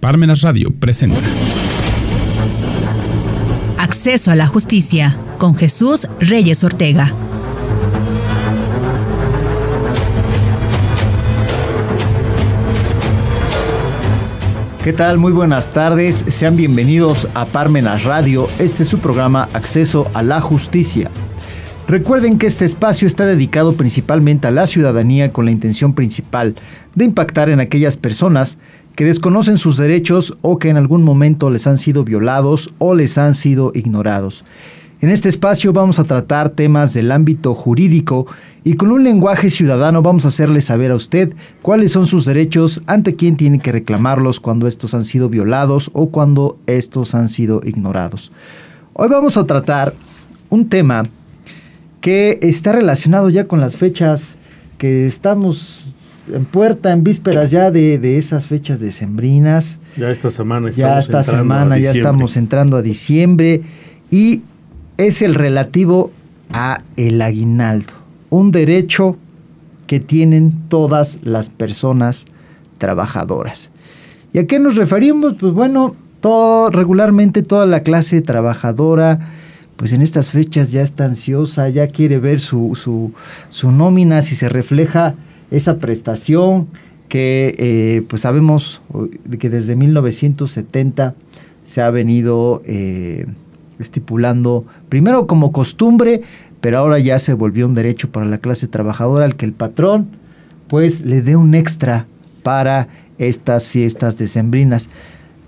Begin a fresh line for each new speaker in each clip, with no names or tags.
Parmenas Radio presenta.
Acceso a la justicia con Jesús Reyes Ortega.
¿Qué tal? Muy buenas tardes. Sean bienvenidos a Parmenas Radio. Este es su programa Acceso a la Justicia. Recuerden que este espacio está dedicado principalmente a la ciudadanía con la intención principal de impactar en aquellas personas que desconocen sus derechos o que en algún momento les han sido violados o les han sido ignorados. En este espacio vamos a tratar temas del ámbito jurídico y con un lenguaje ciudadano vamos a hacerle saber a usted cuáles son sus derechos, ante quién tiene que reclamarlos cuando estos han sido violados o cuando estos han sido ignorados. Hoy vamos a tratar un tema que está relacionado ya con las fechas que estamos en puerta, en vísperas ya de, esas fechas decembrinas.
Ya esta semana
estamos Ya esta semana ya estamos entrando a diciembre y es el relativo a el aguinaldo, un derecho que tienen todas las personas trabajadoras. ¿Y a qué nos referimos? Pues bueno, todo, regularmente toda la clase trabajadora, pues en estas fechas ya está ansiosa, ya quiere ver su, su, nómina, si se refleja esa prestación que eh, pues sabemos que desde 1970 se ha venido eh, estipulando primero como costumbre, pero ahora ya se volvió un derecho para la clase trabajadora al que el patrón pues le dé un extra para estas fiestas decembrinas.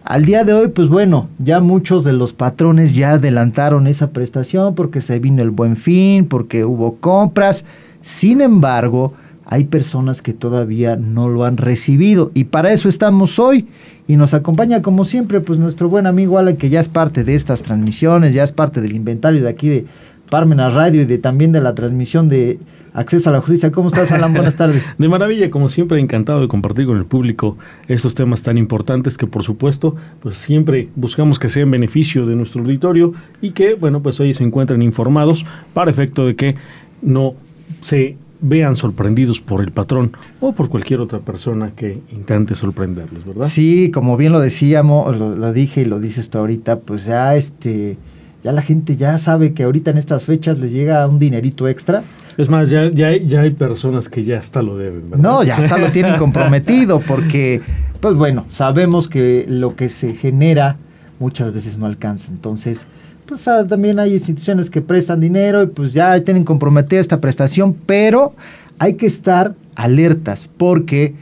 Al día de hoy, pues bueno, ya muchos de los patrones ya adelantaron esa prestación porque se vino el buen fin, porque hubo compras. Sin embargo, hay personas que todavía no lo han recibido y para eso estamos hoy y nos acompaña como siempre pues nuestro buen amigo Alan que ya es parte de estas transmisiones, ya es parte del inventario de aquí de Parmenas Radio y de también de la transmisión de Acceso a la Justicia. ¿Cómo estás, Alan? Buenas tardes.
De maravilla, como siempre, encantado de compartir con el público estos temas tan importantes que, por supuesto, pues siempre buscamos que sean beneficio de nuestro auditorio y que, bueno, pues hoy se encuentren informados para efecto de que no se vean sorprendidos por el patrón o por cualquier otra persona que intente sorprenderlos, ¿verdad?
Sí, como bien lo decíamos, lo, lo dije y lo dices tú ahorita, pues ya este ya la gente ya sabe que ahorita en estas fechas les llega un dinerito extra.
Es más, ya, ya, ya hay personas que ya hasta lo deben. ¿verdad?
No, ya hasta lo tienen comprometido porque, pues bueno, sabemos que lo que se genera muchas veces no alcanza. Entonces, pues ah, también hay instituciones que prestan dinero y pues ya tienen comprometida esta prestación, pero hay que estar alertas porque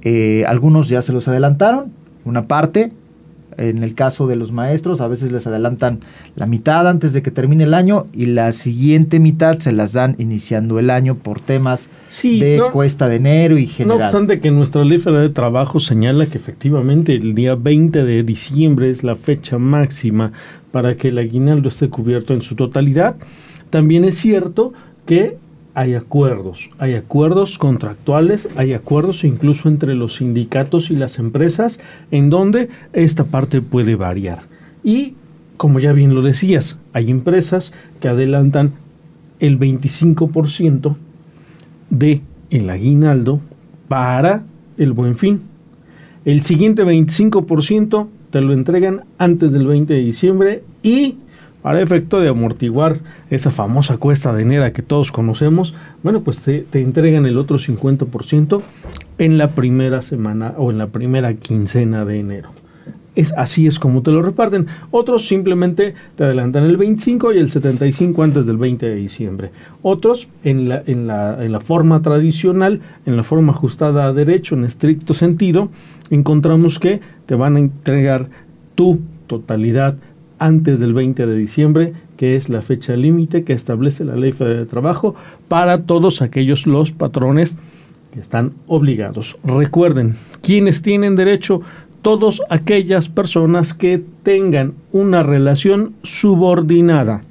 eh, algunos ya se los adelantaron, una parte, en el caso de los maestros, a veces les adelantan la mitad antes de que termine el año y la siguiente mitad se las dan iniciando el año por temas de cuesta de enero y general.
No obstante que nuestra ley federal de trabajo señala que efectivamente el día 20 de diciembre es la fecha máxima para que el aguinaldo esté cubierto en su totalidad, también es cierto que hay acuerdos, hay acuerdos contractuales, hay acuerdos incluso entre los sindicatos y las empresas en donde esta parte puede variar. Y como ya bien lo decías, hay empresas que adelantan el 25% de el aguinaldo para el buen fin. El siguiente 25% te lo entregan antes del 20 de diciembre y para efecto de amortiguar esa famosa cuesta de enero que todos conocemos, bueno, pues te, entregan el otro 50% en la primera semana o en la primera quincena de enero. Es, así es como te lo reparten. Otros simplemente te adelantan el 25 y el 75 antes del 20 de diciembre. Otros en la, en la, en la forma tradicional, en la forma ajustada a derecho, en estricto sentido, encontramos que te van a entregar tu totalidad antes del 20 de diciembre, que es la fecha límite que establece la Ley Federal de Trabajo para todos aquellos los patrones que están obligados. Recuerden, quienes tienen derecho, todas aquellas personas que tengan una relación subordinada,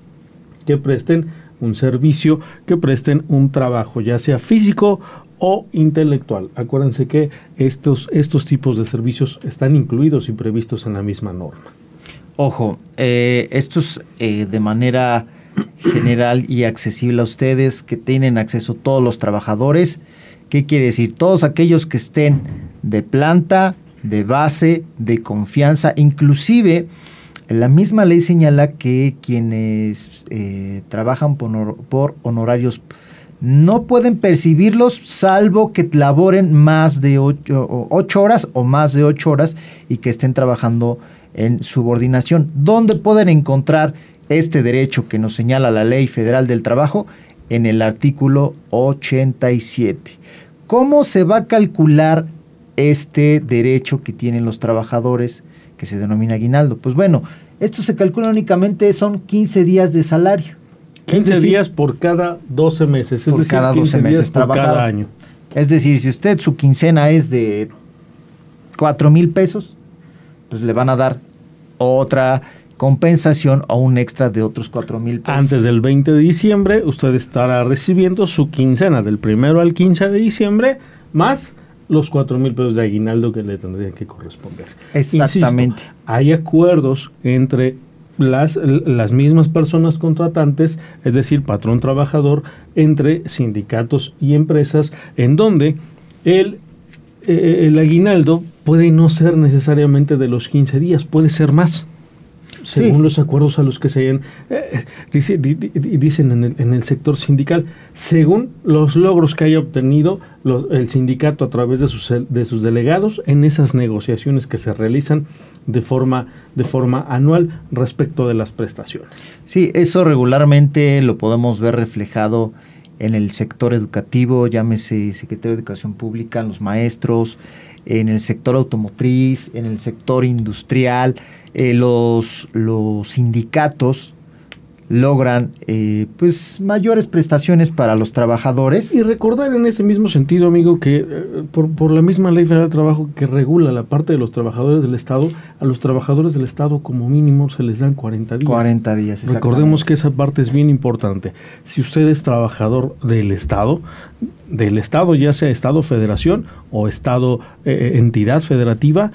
que presten un servicio, que presten un trabajo, ya sea físico o intelectual. Acuérdense que estos, estos tipos de servicios están incluidos y previstos en la misma norma.
Ojo, eh, esto es eh, de manera general y accesible a ustedes, que tienen acceso todos los trabajadores. ¿Qué quiere decir? Todos aquellos que estén de planta, de base, de confianza, inclusive la misma ley señala que quienes eh, trabajan por, honorarios no pueden percibirlos salvo que laboren más de ocho, horas o más de ocho horas y que estén trabajando en subordinación. ¿Dónde pueden encontrar este derecho que nos señala la Ley Federal del Trabajo? En el artículo 87. ¿Cómo se va a calcular este derecho que tienen los trabajadores que se denomina aguinaldo? Pues bueno, esto se calcula únicamente, son 15 días de salario.
15 días por cada 12 meses,
es por cada 12 meses cada año. Es decir, si usted su quincena es de 4 mil pesos, pues le van a dar otra compensación o un extra de otros 4 mil pesos.
Antes del 20 de diciembre, usted estará recibiendo su quincena del primero al 15 de diciembre, más los 4 mil pesos de aguinaldo que le tendrían que corresponder.
Exactamente.
hay acuerdos entre las, las mismas personas contratantes, es decir, patrón trabajador, entre sindicatos y empresas, en donde el, eh, el aguinaldo puede no ser necesariamente de los 15 días, puede ser más según los acuerdos a los que se hayan, eh, dicen en el, en el, sector sindical, según los logros que haya obtenido el sindicato a través de sus, de sus delegados en esas negociaciones que se realizan de forma, de forma anual respecto de las prestaciones.
Sí, eso regularmente lo podemos ver reflejado en el sector educativo, llámese Secretario de Educación Pública, los maestros, en el sector automotriz, en el sector industrial, eh, los, los sindicatos logran eh, pues mayores prestaciones para los trabajadores.
Y recordar en ese mismo sentido, amigo, que eh, por, la misma ley federal de trabajo que regula la parte de los trabajadores del Estado, a los trabajadores del Estado como mínimo se les dan 40 días.
40 días,
Recordemos que esa parte es bien importante. Si usted es trabajador del Estado, del Estado, ya sea Estado Federación o Estado entidad federativa,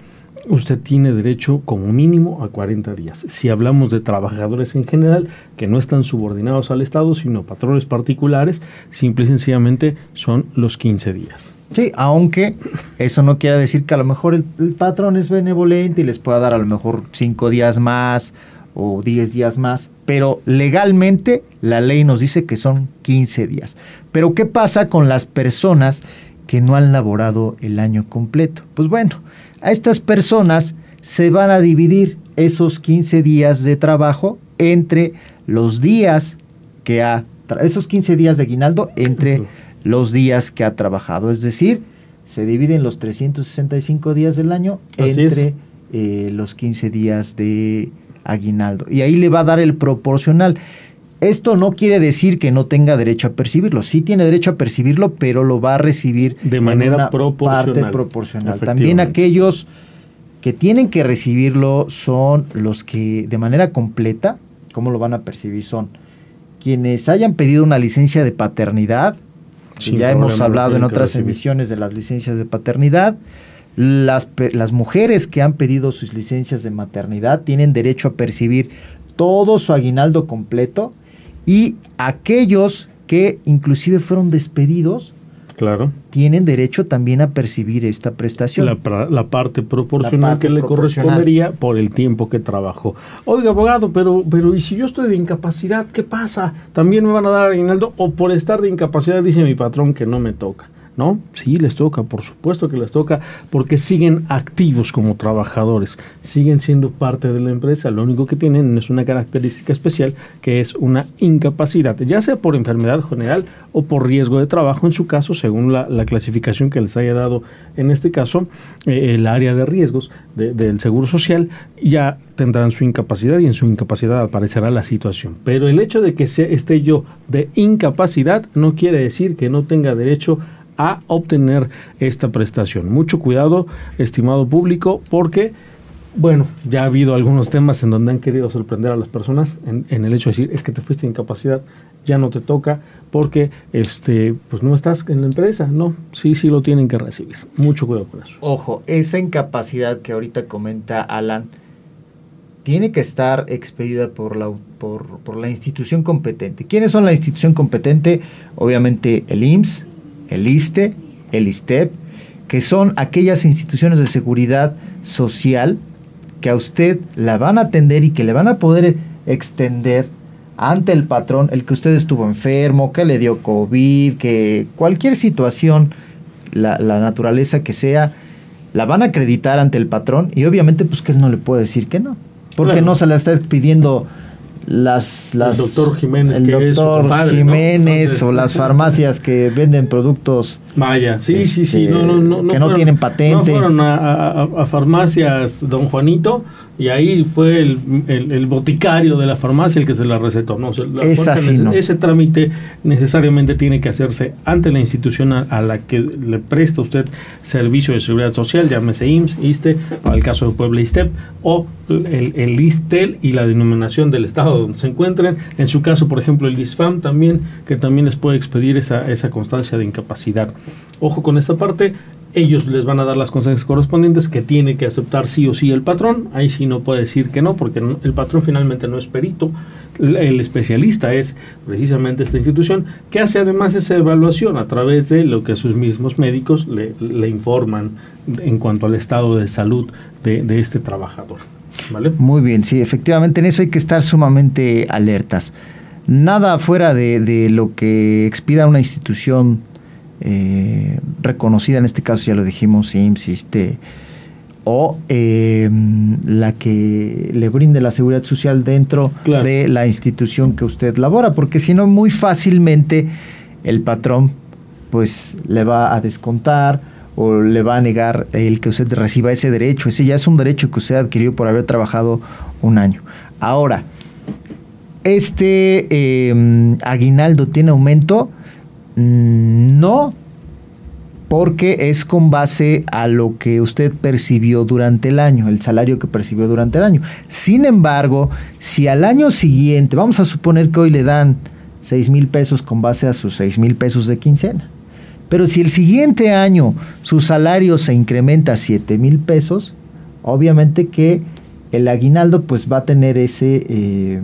usted tiene derecho como mínimo a 40 días. Si hablamos de trabajadores en general que no están subordinados al Estado, sino patrones particulares, simple y sencillamente son los 15 días.
Sí, aunque eso no quiere decir que a lo mejor el, patrón es benevolente y les pueda dar a lo mejor 5 días más o 10 días más, pero legalmente la ley nos dice que son 15 días. Pero ¿qué pasa con las personas que no han laborado el año completo? Pues bueno, a estas personas se van a dividir esos 15 días de trabajo entre los días que ha, esos 15 días de aguinaldo entre los días que ha trabajado. Es decir, se dividen los 365 días del año entre eh, los 15 días de aguinaldo. Y ahí le va a dar el proporcional. Esto no quiere decir que no tenga derecho a percibirlo. Sí tiene derecho a percibirlo, pero lo va a recibir
de manera proporcional.
Parte proporcional. También aquellos que tienen que recibirlo son los que de manera completa, ¿cómo lo van a percibir? Son quienes hayan pedido una licencia de paternidad, ya hemos hablado en otras emisiones de las licencias de paternidad. Las, las mujeres que han pedido sus licencias de maternidad tienen derecho a percibir todo su aguinaldo completo y aquellos que inclusive fueron despedidos,
claro.
tienen derecho también a percibir esta prestación.
La, parte proporcional que le correspondería por el tiempo que trabajó. Oiga, abogado, pero, pero ¿y si yo estoy de incapacidad, qué pasa? ¿También me van a dar aguinaldo? O por estar de incapacidad dice mi patrón que no me toca. ¿No? Sí, les toca, por supuesto que les toca, porque siguen activos como trabajadores, siguen siendo parte de la empresa, lo único que tienen es una característica especial que es una incapacidad, ya sea por enfermedad general o por riesgo de trabajo, en su caso, según la, clasificación que les haya dado en este caso, eh, el área de riesgos del Seguro Social, ya tendrán su incapacidad y en su incapacidad aparecerá la situación. Pero el hecho de que esté yo de incapacidad no quiere decir que no tenga derecho obtener esta prestación. Mucho cuidado, estimado público, porque, bueno, ya ha habido algunos temas en donde han querido sorprender a las personas en, el hecho de decir, es que te fuiste incapacidad, ya no te toca, porque este, pues no estás en la empresa. No, sí, sí lo tienen que recibir. Mucho cuidado con eso.
Ojo, esa incapacidad que ahorita comenta Alan, tiene que estar expedida por la, por, por la institución competente. ¿Quiénes son la institución competente? Obviamente el IMSS, el ISTE, el ISTEP, que son aquellas instituciones de seguridad social que a usted la van a atender y que le van a poder extender ante el patrón el que usted estuvo enfermo, que le dio COVID, que cualquier situación, la, naturaleza que sea, la van a acreditar ante el patrón y obviamente pues que él no le puede decir que no. Porque no se la está pidiendo las, las
el doctor Jiménez,
el doctor Jiménez o las farmacias que venden productos
Vaya, sí, sí, sí,
no, no, no, que no tienen patente. No
fueron a, farmacias Don Juanito y ahí fue el, boticario de la farmacia el que se la recetó. No,
es así,
Ese trámite necesariamente tiene que hacerse ante la institución a, la que le presta usted servicio de seguridad social, llámese IMSS, ISTE, para el caso de Puebla ISTEP, o el, el ISTEL y la denominación del estado donde se encuentren. En su caso, por ejemplo, el ISFAM también, que también les puede expedir esa, esa constancia de incapacidad. Ojo con esta parte, ellos les van a dar las consecuencias correspondientes que tiene que aceptar sí o sí el patrón. Ahí sí no puede decir que no, porque el patrón finalmente no es perito. El especialista es precisamente esta institución que hace además esa evaluación a través de lo que sus mismos médicos le, informan en cuanto al estado de salud de, este trabajador. ¿Vale?
Muy bien, sí, efectivamente en eso hay que estar sumamente alertas. Nada fuera de, de lo que expida una institución eh, reconocida, en este caso ya lo dijimos, IMSS, o em, la que le brinde la seguridad social dentro de la institución que usted labora, porque si no, muy fácilmente el patrón pues le va a descontar o le va a negar el que usted reciba ese derecho. Ese ya es un derecho que usted adquirió por haber trabajado un año. Ahora, este em, aguinaldo tiene aumento no, porque es con base a lo que usted percibió durante el año, el salario que percibió durante el año. Sin embargo, si al año siguiente, vamos a suponer que hoy le dan 6 mil pesos con base a sus 6 mil pesos de quincena, pero si el siguiente año su salario se incrementa a 7 mil pesos, obviamente que el aguinaldo pues va a tener ese... Eh,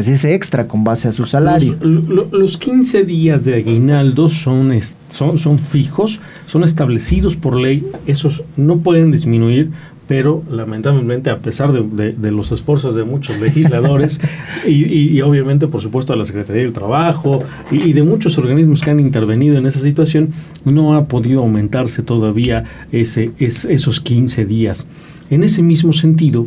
pues ese extra con base a su salario.
Los, 15 días de aguinaldo son, son, son fijos, son establecidos por ley, esos no pueden disminuir, pero lamentablemente a pesar de, los esfuerzos de muchos legisladores y, obviamente por supuesto a la Secretaría del Trabajo y, de muchos organismos que han intervenido en esa situación, no ha podido aumentarse todavía ese, esos 15 días. En ese mismo sentido,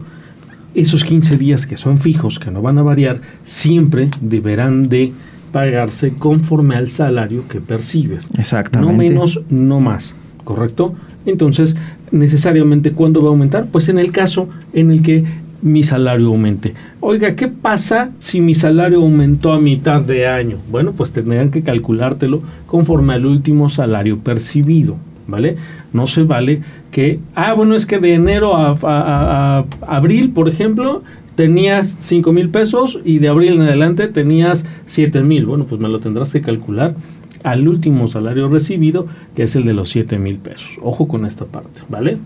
esos 15 días que son fijos, que no van a variar, siempre deberán de pagarse conforme al salario que percibes.
Exactamente.
No menos, no más, ¿correcto? Entonces, necesariamente, ¿cuándo va a aumentar? Pues en el caso en el que mi salario aumente. Oiga, ¿qué pasa si mi salario aumentó a mitad de año? Bueno, pues tendrán que calculártelo conforme al último salario percibido. ¿Vale? No se vale que, ah, bueno, es que de enero a, abril, por ejemplo, tenías 5 mil pesos y de abril en adelante tenías 7 mil. Bueno, pues me lo tendrás que calcular al último salario recibido, que es el de los 7 mil pesos. Ojo con esta parte, ¿vale?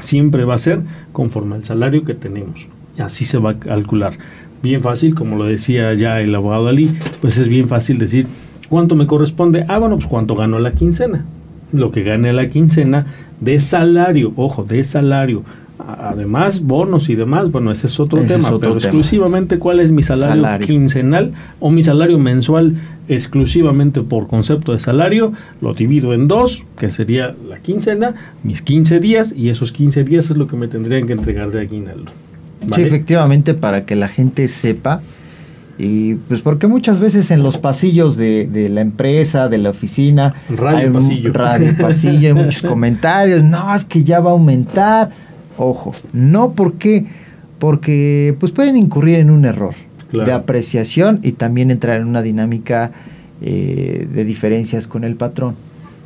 Siempre va a ser conforme al salario que tenemos. Así se va a calcular. Bien fácil, como lo decía ya el abogado Ali, pues es bien fácil decir, ¿cuánto me corresponde? Ah, bueno, pues cuánto ganó la quincena lo que gane la quincena de salario, ojo, de salario. Además, bonos y demás, bueno, ese es otro tema, pero exclusivamente cuál es mi salario, quincenal o mi salario mensual exclusivamente por concepto de salario, lo divido en dos, que sería la quincena, mis 15 días, y esos 15 días es lo que me tendrían que entregar de aguinaldo.
Sí, efectivamente, para que la gente sepa y pues porque muchas veces en los pasillos de, la empresa, de la oficina,
radio hay pasillo.
Radio pasillo, hay muchos comentarios, no, es que ya va a aumentar. Ojo, no porque, porque pues pueden incurrir en un error de apreciación y también entrar en una dinámica eh, de diferencias con el patrón.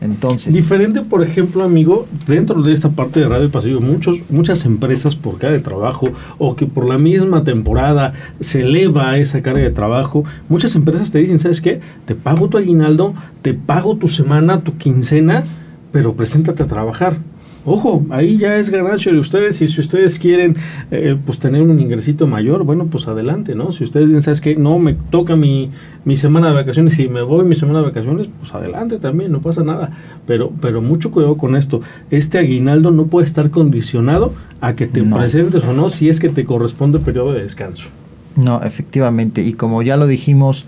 Entonces.
Diferente, por ejemplo, amigo, dentro de esta parte de Radio Pasillo, muchos, muchas empresas por carga de trabajo o que por la misma temporada se eleva esa carga de trabajo, muchas empresas te dicen, ¿sabes qué? Te pago tu aguinaldo, te pago tu semana, tu quincena, pero preséntate a trabajar. Ojo, ahí ya es ganancia de ustedes y si ustedes quieren eh, pues tener un ingresito mayor, bueno, pues adelante, ¿no? Si ustedes dicen, ¿sabes qué? No, me toca mi, mi semana de vacaciones y me voy mi semana de vacaciones, pues adelante también, no pasa nada. Pero, pero mucho cuidado con esto. Este aguinaldo no puede estar condicionado a que te presentes o no si es que te corresponde periodo de descanso.
No, efectivamente. Y como ya lo dijimos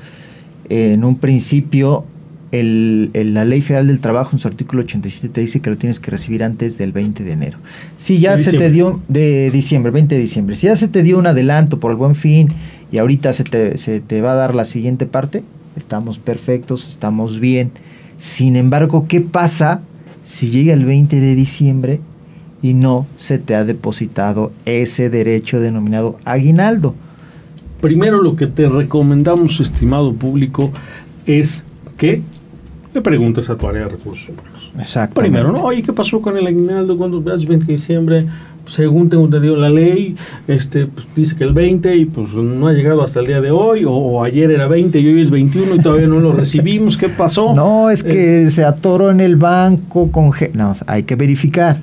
en un principio, el, la Ley Federal del Trabajo en su artículo 87 te dice que lo tienes que recibir antes del 20 de enero. Si ya se te dio de diciembre, 20 de diciembre, si ya se te dio un adelanto por el buen fin y ahorita se te, se te va a dar la siguiente parte, estamos perfectos, estamos bien. Sin embargo, ¿qué pasa si llega el 20 de diciembre y no se te ha depositado ese derecho denominado aguinaldo?
Primero lo que te recomendamos, estimado público, es que le preguntes a tu área de recursos humanos.
Exacto.
Primero, ¿no? Oye, ¿qué pasó con el aguinaldo? cuando veas 20 de diciembre? Según tengo entendido la ley, este, pues, dice que el 20 y pues no ha llegado hasta el día de hoy, o, ayer era 20 y hoy es 21 y todavía no lo recibimos. ¿Qué pasó?
No, es que se atoró en el banco con... No, hay que verificar.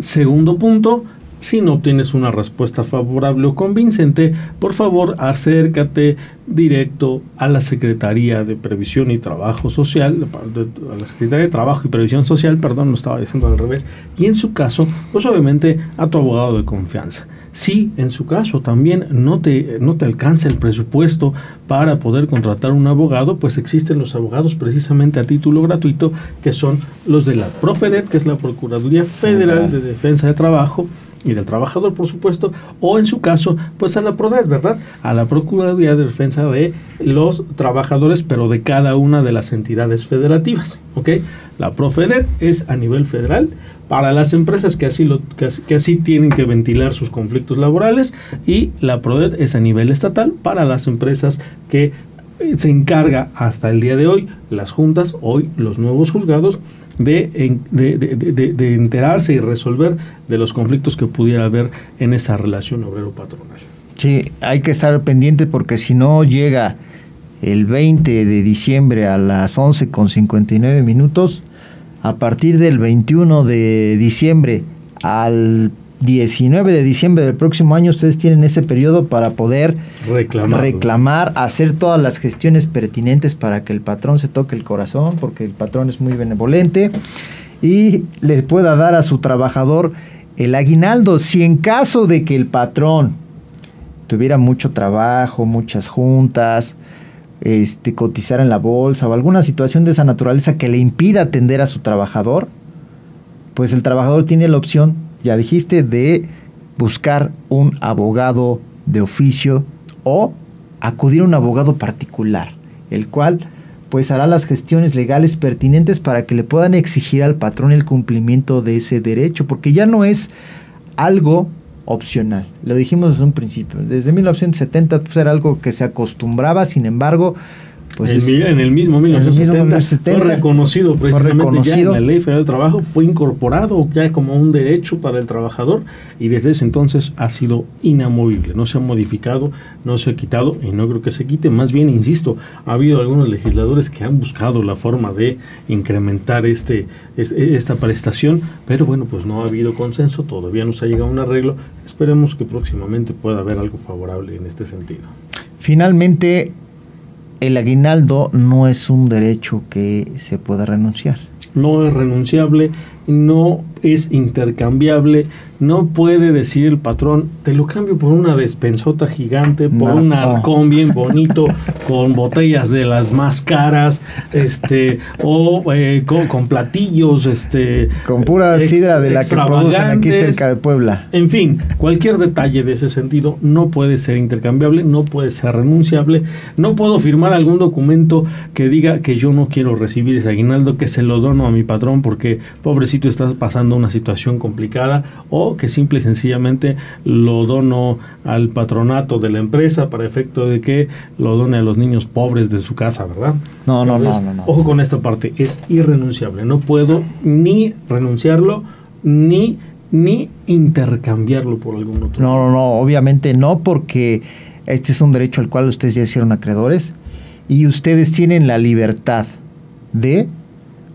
Segundo punto, si no obtienes una respuesta favorable o convincente, por favor acércate directo a la Secretaría de Previsión y Trabajo Social, a la Secretaría de Trabajo y Previsión Social, perdón, lo estaba diciendo al revés, y en su caso, pues obviamente a tu abogado de confianza. Si en su caso también no te, no te alcanza el presupuesto para poder contratar un abogado, pues existen los abogados precisamente a título gratuito, que son los de la Profedet, que es la Procuraduría Federal de Defensa de Trabajo, y del trabajador, por supuesto, o en su caso, pues a la PRODES, ¿verdad? A la Procuraduría de Defensa de los Trabajadores, pero de cada una de las entidades federativas, ¿ok? La PROFEDET es a nivel federal para las empresas que así, lo, que, así tienen que ventilar sus conflictos laborales y la PRODET es a nivel estatal para las empresas que se encarga hasta el día de hoy, las juntas, hoy los nuevos juzgados, de, de, enterarse y resolver de los conflictos que pudiera haber en esa relación obrero-patronal.
Sí, hay que estar pendiente porque si no llega el 20 de diciembre a las 11 con 59 minutos, a partir del 21 de diciembre al 19 de diciembre del próximo año ustedes tienen ese periodo para poder reclamar, hacer todas las gestiones pertinentes para que el patrón se toque el corazón, porque el patrón es muy benevolente y le pueda dar a su trabajador el aguinaldo. Si en caso de que el patrón tuviera mucho trabajo, muchas juntas, este, cotizar en la bolsa o alguna situación de esa naturaleza que le impida atender a su trabajador, pues el trabajador tiene la opción ya dijiste, de buscar un abogado de oficio o acudir a un abogado particular, el cual pues hará las gestiones legales pertinentes para que le puedan exigir al patrón el cumplimiento de ese derecho, porque ya no es algo opcional. Lo dijimos desde un principio. Desde 1970 pues, era algo que se acostumbraba, sin embargo,
pues en el mismo 1970, fue reconocido precisamente ya en la Ley Federal del Trabajo, fue incorporado ya como un derecho para el trabajador y desde ese entonces ha sido inamovible, no se ha modificado, no se ha quitado y no creo que se quite, más bien, insisto, ha habido algunos legisladores que han buscado la forma de incrementar este, esta prestación, pero bueno, pues no ha habido consenso, todavía no se ha llegado a un arreglo, esperemos que próximamente pueda haber algo favorable en este sentido.
Finalmente, el aguinaldo no es un derecho que se pueda renunciar.
No es renunciable, no es intercambiable, no puede decir el patrón, te lo cambio por una despensota gigante, por un arcón bien bonito, con botellas de las más caras, este, o eh, con, platillos, este.
Con pura sidra de la que producen aquí cerca de Puebla.
En fin, cualquier detalle de ese sentido no puede ser intercambiable, no puede ser renunciable. No puedo firmar algún documento que diga que yo no quiero recibir ese aguinaldo, que se lo dono a mi patrón porque pobrecito estás pasando una situación complicada o que simple y sencillamente lo dono al patronato de la empresa para efecto de que lo done a los niños pobres de su casa, ¿verdad?
No, no, no, no,
Ojo con esta parte, es irrenunciable. No puedo ni renunciarlo ni ni intercambiarlo por algún otro.
No, no, no, obviamente no, porque este es un derecho al cual ustedes ya hicieron acreedores y ustedes tienen la libertad de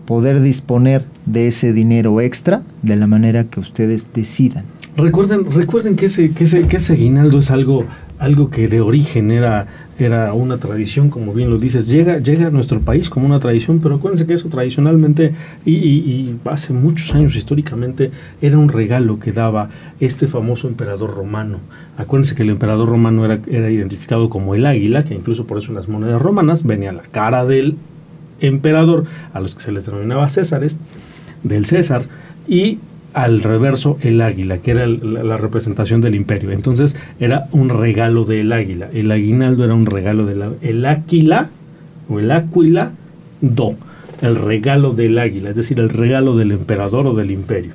poder disponer de ese dinero extra de la manera que ustedes decidan.
Recuerden, recuerden que ese, que ese, que ese aguinaldo es algo, algo que de origen era, era una tradición, como bien lo dices, llega, llega a nuestro país como una tradición, pero acuérdense que eso tradicionalmente y, hace muchos años históricamente era un regalo que daba este famoso emperador romano. Acuérdense que el emperador romano era, era identificado como el águila, que incluso por eso en las monedas romanas venía la cara del emperador, a los que se les denominaba Césares, del César, y al reverso el águila, que era la, representación del imperio. Entonces era un regalo del águila. El aguinaldo era un regalo del el áquila o el áquila do, el regalo del águila, es decir, el regalo del emperador o del imperio.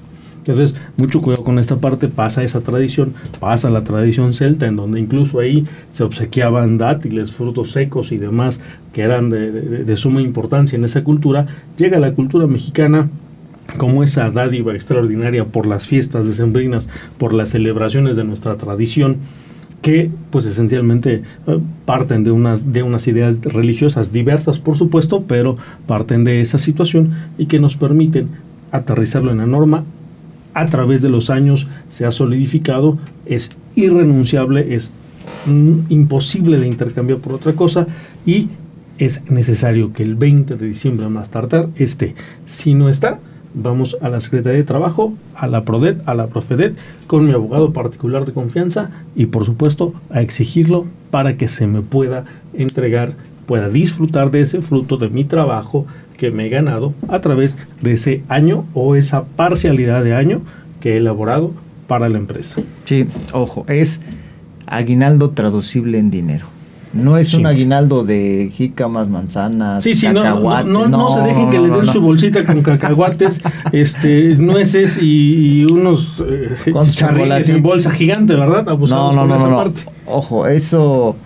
Entonces, mucho cuidado con esta parte, pasa esa tradición, pasa la tradición celta, en donde incluso ahí se obsequiaban dátiles, frutos secos y demás que eran de, de suma importancia en esa cultura. Llega la cultura mexicana, como esa dádiva extraordinaria por las fiestas decembrinas, por las celebraciones de nuestra tradición, que pues esencialmente eh, parten de unas, de unas ideas religiosas diversas, por supuesto, pero parten de esa situación y que nos permiten aterrizarlo en la norma. A través de los años se ha solidificado, es irrenunciable, es imposible de intercambiar por otra cosa y es necesario que el 20 de diciembre más tardar esté. Si no está, vamos a la Secretaría de Trabajo, a la PRODET, a la PROFEDET, con mi abogado particular de confianza y por supuesto a exigirlo para que se me pueda entregar, pueda disfrutar de ese fruto de mi trabajo que me he ganado a través de ese año o esa parcialidad de año que he elaborado para la empresa.
Sí, ojo, es aguinaldo traducible en dinero. No es un aguinaldo de jícamas, manzanas, cacahuates.
No, no, se dejen que les den su bolsita con cacahuates, este, nueces y, unos eh, en bolsa gigante, ¿verdad?
Abusamos no, no, no, no, Ojo, eso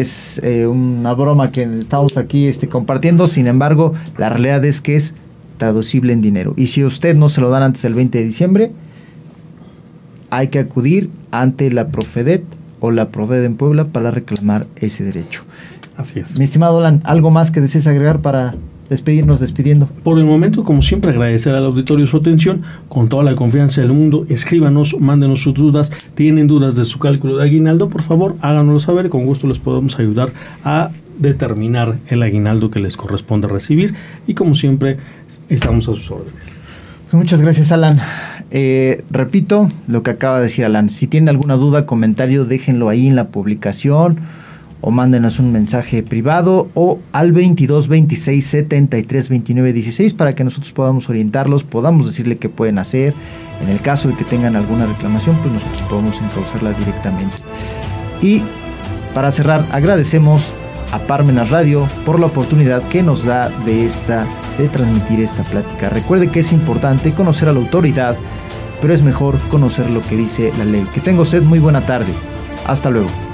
es eh, una broma que estamos aquí este, compartiendo. Sin embargo, la realidad es que es traducible en dinero. Y si usted no se lo dan antes del 20 de diciembre, hay que acudir ante la Profedet o la PRODED en Puebla para reclamar ese derecho.
Así es.
Mi estimado Alan, ¿algo más que desees agregar para despedirnos despidiendo?
Por el momento, como siempre, agradecer al auditorio su atención, con toda la confianza del mundo, escríbanos, mándenos sus dudas, tienen dudas de su cálculo de aguinaldo, por favor, háganoslo saber, con gusto les podemos ayudar a determinar el aguinaldo que les corresponde recibir y como siempre, estamos a sus órdenes.
Muchas gracias, Alan. Eh, repito lo que acaba de decir Alan. Si tienen alguna duda, comentario, déjenlo ahí en la publicación o mándenos un mensaje privado o al 22 26 73 29 16 para que nosotros podamos orientarlos, podamos decirle qué pueden hacer. En el caso de que tengan alguna reclamación, pues nosotros podemos encauzarla directamente. Y para cerrar, agradecemos a Parmenas Radio por la oportunidad que nos da de, esta, de transmitir esta plática. Recuerde que es importante conocer a la autoridad, pero es mejor conocer lo que dice la ley. Que tenga usted muy buena tarde. Hasta luego.